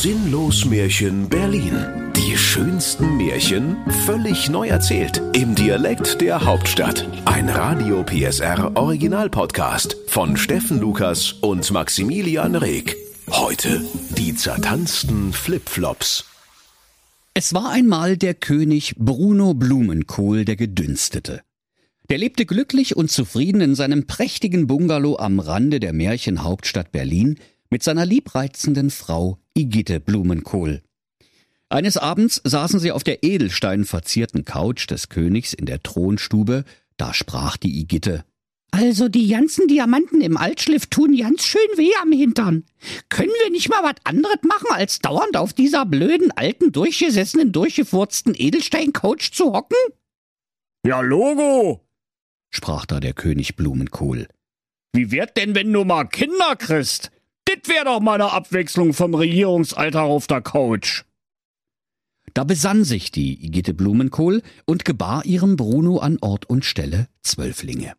Sinnlos Märchen Berlin. Die schönsten Märchen völlig neu erzählt. Im Dialekt der Hauptstadt. Ein Radio PSR Original Podcast von Steffen Lukas und Maximilian Reg. Heute die zertanzten Flipflops. Es war einmal der König Bruno Blumenkohl der Gedünstete. Der lebte glücklich und zufrieden in seinem prächtigen Bungalow am Rande der Märchenhauptstadt Berlin mit seiner liebreizenden Frau Igitte Blumenkohl. Eines Abends saßen sie auf der edelsteinverzierten Couch des Königs in der Thronstube, da sprach die Igitte. Also die ganzen Diamanten im Altschliff tun ganz schön weh am Hintern. Können wir nicht mal was anderes machen, als dauernd auf dieser blöden, alten, durchgesessenen, durchgefurzten Edelstein-Couch zu hocken? Ja, Logo, sprach da der König Blumenkohl. Wie wird denn, wenn du mal Kinder kriegst? Dit wär doch mal eine Abwechslung vom Regierungsalter auf der Couch. Da besann sich die Igitte Blumenkohl und gebar ihrem Bruno an Ort und Stelle Zwölflinge.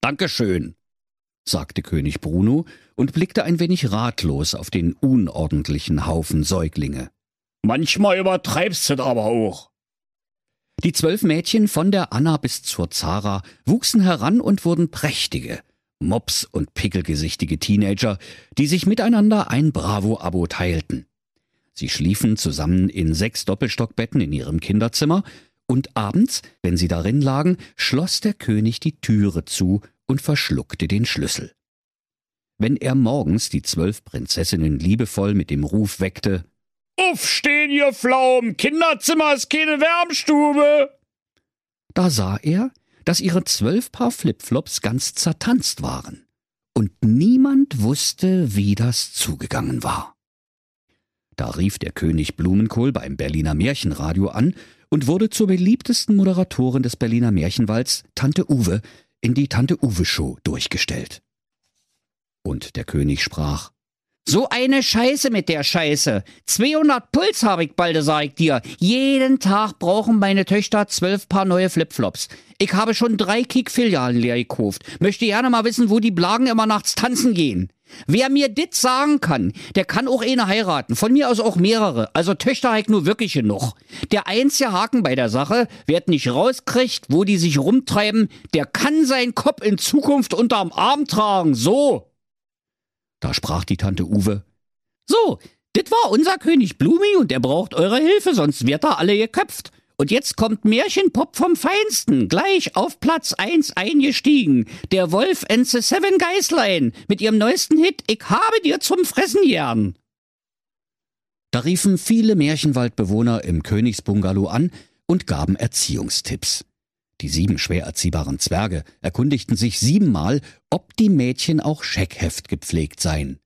Dankeschön, sagte König Bruno und blickte ein wenig ratlos auf den unordentlichen Haufen Säuglinge. Manchmal übertreibst du aber auch. Die zwölf Mädchen von der Anna bis zur Zara wuchsen heran und wurden prächtige, Mops und pickelgesichtige Teenager, die sich miteinander ein Bravo-Abo teilten. Sie schliefen zusammen in sechs Doppelstockbetten in ihrem Kinderzimmer, und abends, wenn sie darin lagen, schloss der König die Türe zu und verschluckte den Schlüssel. Wenn er morgens die zwölf Prinzessinnen liebevoll mit dem Ruf weckte Aufstehen, ihr Pflaumen! Kinderzimmer ist keine Wärmstube! Da sah er, dass ihre zwölf Paar Flipflops ganz zertanzt waren. Und niemand wusste, wie das zugegangen war. Da rief der König Blumenkohl beim Berliner Märchenradio an und wurde zur beliebtesten Moderatorin des Berliner Märchenwalds, Tante Uwe, in die Tante Uwe Show durchgestellt. Und der König sprach, so eine Scheiße mit der Scheiße. 200 Puls habe ich bald, sag ich dir. Jeden Tag brauchen meine Töchter zwölf Paar neue Flipflops. Ich habe schon drei Kick-Filialen leer gekauft. Möchte gerne mal wissen, wo die Blagen immer nachts tanzen gehen. Wer mir dit sagen kann, der kann auch eine heiraten. Von mir aus auch mehrere. Also Töchter halt nur wirklich genug. Der einzige Haken bei der Sache, wer nicht rauskriegt, wo die sich rumtreiben, der kann seinen Kopf in Zukunft unterm Arm tragen. So. Da sprach die Tante Uwe. So, dit war unser König Blumi und er braucht eure Hilfe, sonst wird er alle geköpft. Und jetzt kommt Märchenpop vom Feinsten, gleich auf Platz 1 eingestiegen. Der Wolf and the Seven Geißlein mit ihrem neuesten Hit Ich habe dir zum Fressen gern. Da riefen viele Märchenwaldbewohner im Königsbungalow an und gaben Erziehungstipps. Die sieben schwer erziehbaren Zwerge erkundigten sich siebenmal, ob die Mädchen auch Scheckheft gepflegt seien.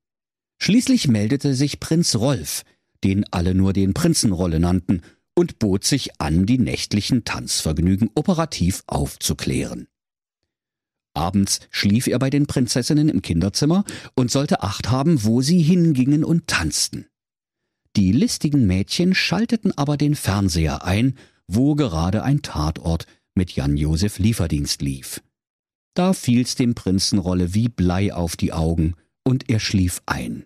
Schließlich meldete sich Prinz Rolf, den alle nur den Prinzenrolle nannten, und bot sich an, die nächtlichen Tanzvergnügen operativ aufzuklären. Abends schlief er bei den Prinzessinnen im Kinderzimmer und sollte Acht haben, wo sie hingingen und tanzten. Die listigen Mädchen schalteten aber den Fernseher ein, wo gerade ein Tatort mit Jan-Josef Lieferdienst lief. Da fiel's dem Prinzenrolle wie Blei auf die Augen und er schlief ein.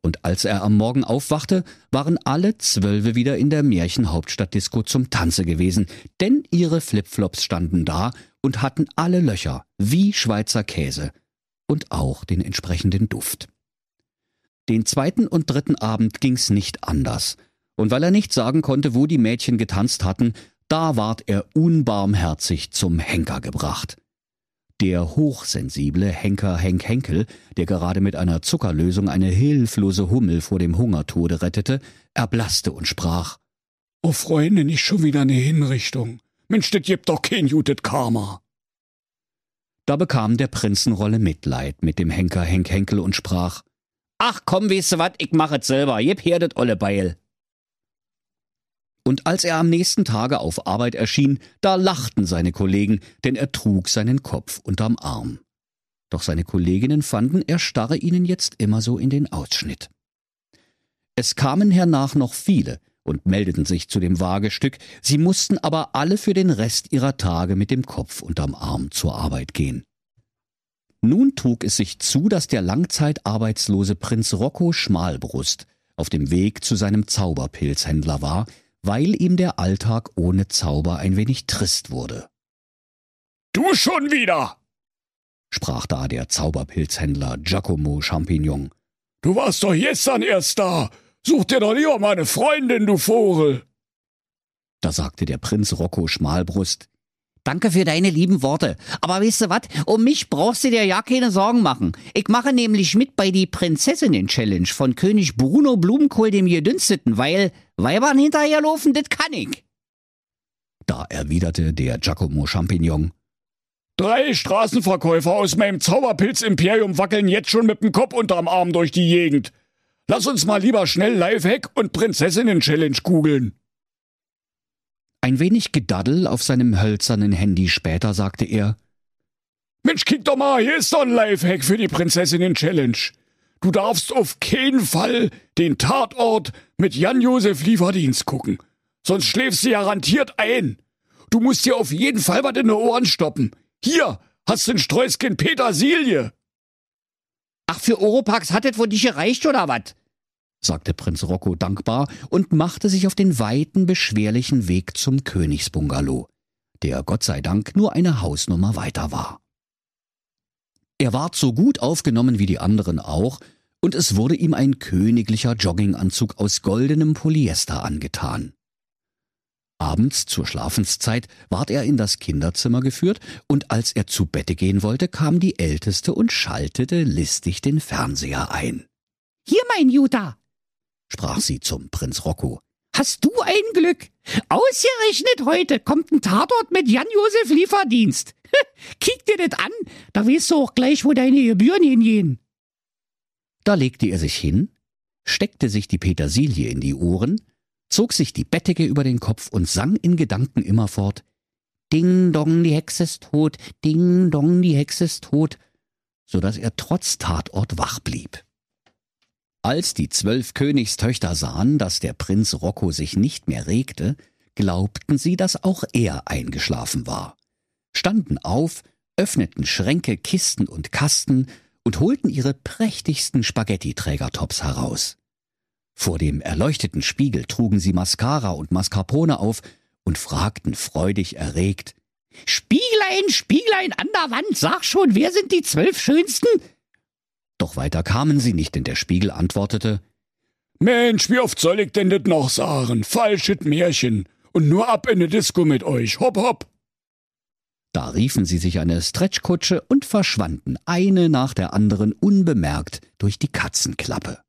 Und als er am Morgen aufwachte, waren alle Zwölfe wieder in der Märchenhauptstadtdisco zum Tanze gewesen, denn ihre Flipflops standen da und hatten alle Löcher, wie Schweizer Käse, und auch den entsprechenden Duft. Den zweiten und dritten Abend ging's nicht anders, und weil er nicht sagen konnte, wo die Mädchen getanzt hatten, da ward er unbarmherzig zum Henker gebracht. Der hochsensible Henker Henk Henkel, der gerade mit einer Zuckerlösung eine hilflose Hummel vor dem Hungertode rettete, erblasste und sprach Oh Freunde, nicht schon wieder eine Hinrichtung. Mensch, das gibt doch kein Jutet Karma. Da bekam der Prinzenrolle Mitleid mit dem Henker Henk Henkel und sprach Ach komm, weißt du wat, ich mach es selber, gib her das olle Beil. Und als er am nächsten Tage auf Arbeit erschien, da lachten seine Kollegen, denn er trug seinen Kopf unterm Arm. Doch seine Kolleginnen fanden, er starre ihnen jetzt immer so in den Ausschnitt. Es kamen hernach noch viele und meldeten sich zu dem Wagestück, sie mussten aber alle für den Rest ihrer Tage mit dem Kopf unterm Arm zur Arbeit gehen. Nun trug es sich zu, dass der langzeitarbeitslose Prinz Rocco Schmalbrust auf dem Weg zu seinem Zauberpilzhändler war, weil ihm der Alltag ohne Zauber ein wenig trist wurde. Du schon wieder! sprach da der Zauberpilzhändler Giacomo Champignon. Du warst doch gestern erst da. Such dir doch lieber meine Freundin, du Vogel. Da sagte der Prinz Rocco Schmalbrust. Danke für deine lieben Worte. Aber weißt du was? Um mich brauchst du dir ja keine Sorgen machen. Ich mache nämlich mit bei die Prinzessinnen-Challenge von König Bruno Blumenkohl dem Gedünsteten, weil Weibern hinterherlaufen, das kann ich. Da erwiderte der Giacomo Champignon. Drei Straßenverkäufer aus meinem Zauberpilz-Imperium wackeln jetzt schon mit dem Kopf unterm Arm durch die Gegend. Lass uns mal lieber schnell Lifehack und Prinzessinnen-Challenge googeln. Ein wenig Gedaddel auf seinem hölzernen Handy später sagte er, Mensch, kick doch mal, hier ist doch ein Lifehack für die Prinzessinnen-Challenge. Du darfst auf keinen Fall den Tatort mit Jan-Josef Lieferdienst gucken. Sonst schläfst du garantiert ein. Du musst dir auf jeden Fall was in die Ohren stoppen. Hier, hast du ein Sträußchen Petersilie. Ach, für Oropax hat es wohl nicht gereicht, oder was? Sagte Prinz Rocco dankbar und machte sich auf den weiten, beschwerlichen Weg zum Königsbungalow, der Gott sei Dank nur eine Hausnummer weiter war. Er ward so gut aufgenommen wie die anderen auch, und es wurde ihm ein königlicher Jogginganzug aus goldenem Polyester angetan. Abends zur Schlafenszeit ward er in das Kinderzimmer geführt, und als er zu Bette gehen wollte, kam die Älteste und schaltete listig den Fernseher ein. Hier, mein Jutta, sprach sie zum Prinz Rocco. Hast du ein Glück? Ausgerechnet heute kommt ein Tatort mit Jan-Josef Lieferdienst. Kick dir das an, da weißt du auch gleich, wo deine Gebühren hingehen. Da legte er sich hin, steckte sich die Petersilie in die Ohren, zog sich die Bettdecke über den Kopf und sang in Gedanken immerfort Ding dong, die Hexe ist tot, ding dong, die Hexe ist tot, so dass er trotz Tatort wach blieb. Als die zwölf Königstöchter sahen, dass der Prinz Rocco sich nicht mehr regte, glaubten sie, dass auch er eingeschlafen war, standen auf, öffneten Schränke, Kisten und Kasten und holten ihre prächtigsten Spaghetti-Trägertops heraus. Vor dem erleuchteten Spiegel trugen sie Mascara und Mascarpone auf und fragten freudig erregt Spieglein, Spieglein an der Wand, sag schon, wer sind die zwölf schönsten? Doch weiter kamen sie nicht, denn der Spiegel antwortete Mensch, wie oft soll ich denn das noch sagen? Falsches Märchen. Und nur ab in ne Disco mit euch. Hopp, hopp. Da riefen sie sich eine Stretchkutsche und verschwanden eine nach der anderen unbemerkt durch die Katzenklappe.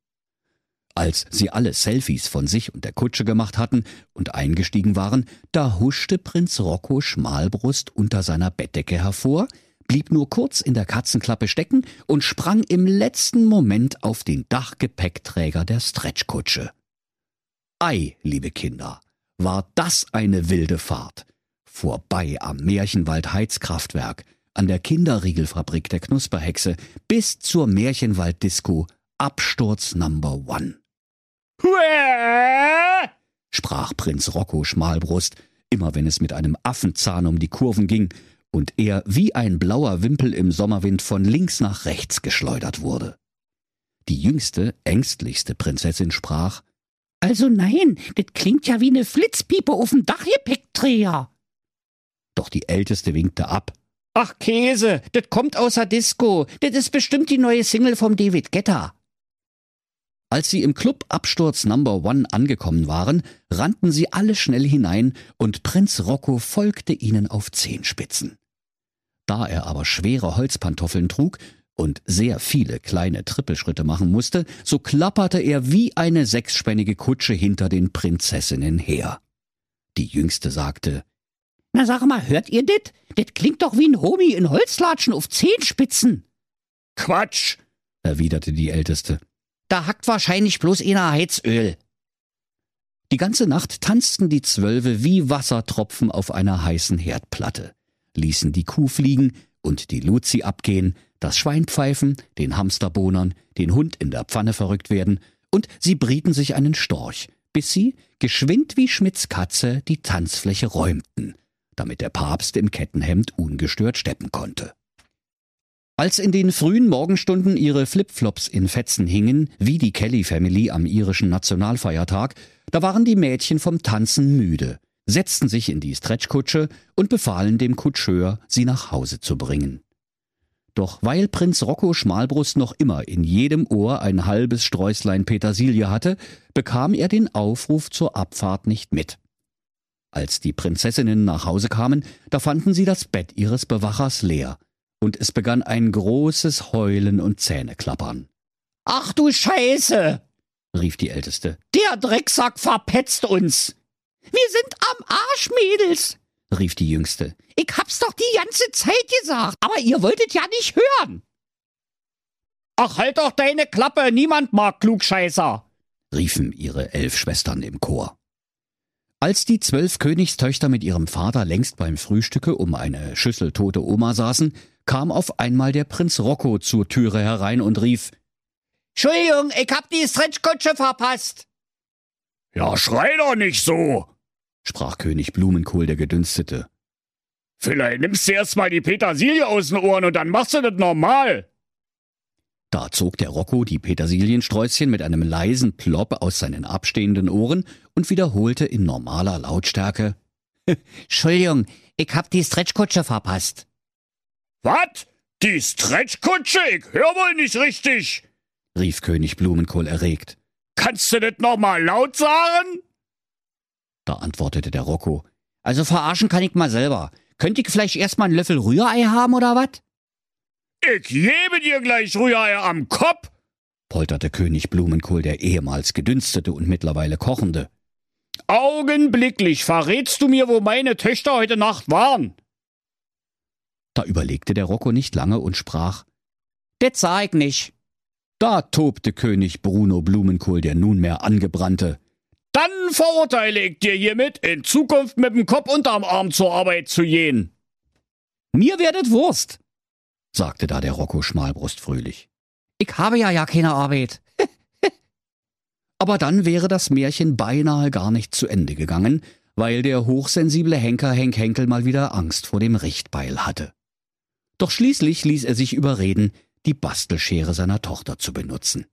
Als sie alle Selfies von sich und der Kutsche gemacht hatten und eingestiegen waren, da huschte Prinz Rocco Schmalbrust unter seiner Bettdecke hervor, blieb nur kurz in der Katzenklappe stecken und sprang im letzten Moment auf den Dachgepäckträger der Stretchkutsche. Ei, liebe Kinder, war das eine wilde Fahrt. Vorbei am Märchenwald Heizkraftwerk, an der Kinderriegelfabrik der Knusperhexe bis zur Märchenwalddisco Absturz Number One. Huäh! sprach Prinz Rocco Schmalbrust, immer wenn es mit einem Affenzahn um die Kurven ging und er wie ein blauer Wimpel im Sommerwind von links nach rechts geschleudert wurde. Die jüngste, ängstlichste Prinzessin sprach Also nein, das klingt ja wie ne Flitzpiepe auf dem Dachgepäckträger. Doch die älteste winkte ab. Ach Käse, das kommt außer Disco. Das ist bestimmt die neue Single vom David Guetta. Als sie im Club Absturz Number One angekommen waren, rannten sie alle schnell hinein und Prinz Rocco folgte ihnen auf Zehenspitzen. Da er aber schwere Holzpantoffeln trug und sehr viele kleine Trippelschritte machen musste, so klapperte er wie eine sechsspännige Kutsche hinter den Prinzessinnen her. Die Jüngste sagte, Na sag mal, hört ihr dit? Dit klingt doch wie ein Homie in Holzlatschen auf Zehenspitzen. Quatsch, erwiderte die Älteste. Da hackt wahrscheinlich bloß einer Heizöl. Die ganze Nacht tanzten die Zwölfe wie Wassertropfen auf einer heißen Herdplatte ließen die Kuh fliegen und die Luzi abgehen, das Schwein pfeifen, den Hamster bonern, den Hund in der Pfanne verrückt werden, und sie brieten sich einen Storch, bis sie, geschwind wie Schmidts Katze, die Tanzfläche räumten, damit der Papst im Kettenhemd ungestört steppen konnte. Als in den frühen Morgenstunden ihre Flipflops in Fetzen hingen, wie die Kelly Family am irischen Nationalfeiertag, da waren die Mädchen vom Tanzen müde, setzten sich in die Stretchkutsche und befahlen dem Kutscheur, sie nach Hause zu bringen. Doch weil Prinz Rocco Schmalbrust noch immer in jedem Ohr ein halbes Sträußlein Petersilie hatte, bekam er den Aufruf zur Abfahrt nicht mit. Als die Prinzessinnen nach Hause kamen, da fanden sie das Bett ihres Bewachers leer, und es begann ein großes Heulen und Zähneklappern. Ach du Scheiße! rief die Älteste. Der Drecksack verpetzt uns! Wir sind am Arsch, Mädels! rief die Jüngste. Ich hab's doch die ganze Zeit gesagt, aber ihr wolltet ja nicht hören. Ach, halt doch deine Klappe, niemand mag Klugscheißer, riefen ihre elf Schwestern im Chor. Als die zwölf Königstöchter mit ihrem Vater längst beim Frühstücke um eine Schüssel tote Oma saßen, kam auf einmal der Prinz Rocco zur Türe herein und rief Entschuldigung, ich hab die Stretchkutsche verpasst. Ja, schrei doch nicht so, sprach König Blumenkohl der Gedünstete. Vielleicht nimmst du erst mal die Petersilie aus den Ohren und dann machst du das normal. Da zog der Rocco die Petersiliensträußchen mit einem leisen Plopp aus seinen abstehenden Ohren und wiederholte in normaler Lautstärke. Entschuldigung, ich hab die Stretchkutsche verpasst. Was? Die Stretchkutsche? Ich hör wohl nicht richtig, rief König Blumenkohl erregt. Kannst du das nochmal laut sagen? Da antwortete der Rocco. Also verarschen kann ich mal selber. Könnt ich vielleicht erstmal einen Löffel Rührei haben oder was? Ich gebe dir gleich Rührei am Kopf, polterte König Blumenkohl, der ehemals gedünstete und mittlerweile kochende. Augenblicklich verrätst du mir, wo meine Töchter heute Nacht waren. Da überlegte der Rocco nicht lange und sprach, Det sag ich nicht. Da tobte König Bruno Blumenkohl, der nunmehr angebrannte. Dann verurteile ich dir hiermit, in Zukunft mit dem Kopf unterm Arm zur Arbeit zu gehen. Mir werdet Wurst, sagte da der Rocco Schmalbrust fröhlich. Ich habe ja ja keine Arbeit. Aber dann wäre das Märchen beinahe gar nicht zu Ende gegangen, weil der hochsensible Henker Henk Henkel mal wieder Angst vor dem Richtbeil hatte. Doch schließlich ließ er sich überreden, die Bastelschere seiner Tochter zu benutzen.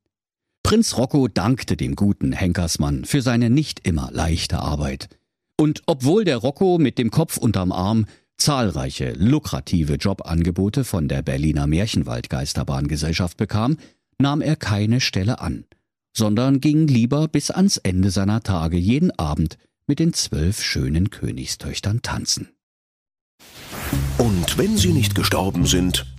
Prinz Rocco dankte dem guten Henkersmann für seine nicht immer leichte Arbeit. Und obwohl der Rocco mit dem Kopf unterm Arm zahlreiche lukrative Jobangebote von der Berliner Märchenwald-Geisterbahngesellschaft bekam, nahm er keine Stelle an, sondern ging lieber bis ans Ende seiner Tage jeden Abend mit den zwölf schönen Königstöchtern tanzen. Und wenn sie nicht gestorben sind,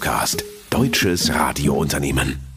Regiocast, deutsches Radiounternehmen.